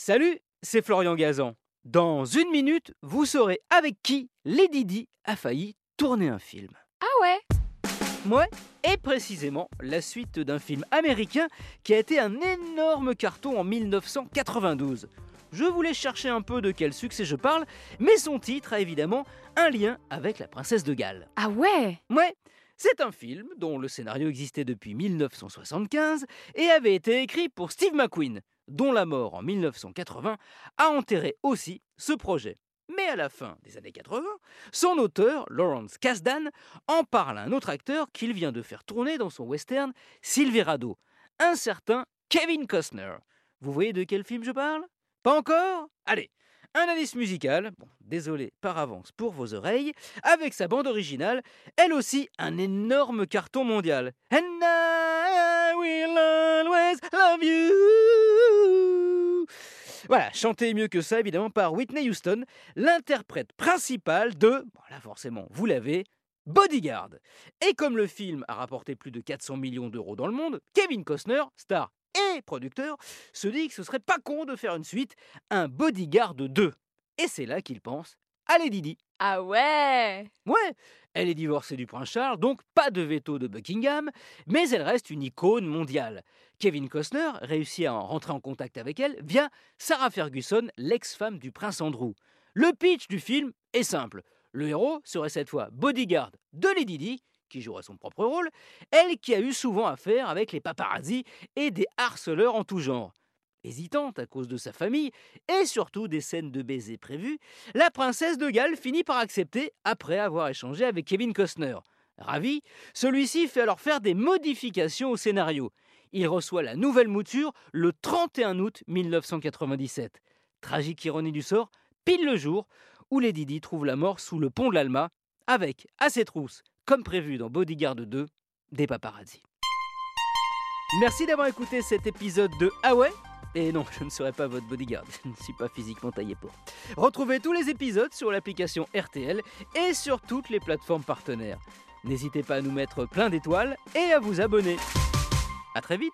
Salut, c'est Florian Gazan. Dans une minute, vous saurez avec qui Lady Di a failli tourner un film. Ah ouais? Ouais, et précisément la suite d'un film américain qui a été un énorme carton en 1992. Je voulais chercher un peu de quel succès je parle, mais son titre a évidemment un lien avec la princesse de Galles. Ah ouais? Ouais, c'est un film dont le scénario existait depuis 1975 et avait été écrit pour Steve McQueen, dont la mort en 1980 a enterré aussi ce projet. Mais à la fin des années 80, son auteur, Lawrence Kasdan, en parle à un autre acteur qu'il vient de faire tourner dans son western Silverado, un certain Kevin Costner. Vous voyez de quel film je parle? Pas encore? Allez, un indice musical, bon, désolé par avance pour vos oreilles, avec sa bande originale, elle aussi un énorme carton mondial. And I will always love you. Voilà, chanté mieux que ça évidemment par Whitney Houston, l'interprète principale de, bon là forcément vous l'avez, Bodyguard. Et comme le film a rapporté plus de 400 millions d'euros dans le monde, Kevin Costner, star et producteur, se dit que ce serait pas con de faire une suite, un Bodyguard 2. Et c'est là qu'il pense à Lady Di. Ah ouais Ouais, elle est divorcée du prince Charles, donc pas de veto de Buckingham, mais elle reste une icône mondiale. Kevin Costner réussit à en rentrer en contact avec elle via Sarah Ferguson, l'ex-femme du prince Andrew. Le pitch du film est simple. Le héros serait cette fois bodyguard de Lady Di, qui jouerait son propre rôle, elle qui a eu souvent affaire avec les paparazzis et des harceleurs en tout genre. Hésitante à cause de sa famille et surtout des scènes de baisers prévues, la princesse de Galles finit par accepter après avoir échangé avec Kevin Costner. Ravi, celui-ci fait alors faire des modifications au scénario. Il reçoit la nouvelle mouture le 31 août 1997. Tragique ironie du sort, pile le jour où Lady Di trouve la mort sous le pont de l'Alma, avec, à ses trousses, comme prévu dans Bodyguard 2, des paparazzi. Merci d'avoir écouté cet épisode de Ah ouais? Et non, je ne serai pas votre bodyguard, je ne suis pas physiquement taillé pour. Retrouvez tous les épisodes sur l'application RTL et sur toutes les plateformes partenaires. N'hésitez pas à nous mettre plein d'étoiles et à vous abonner. A très vite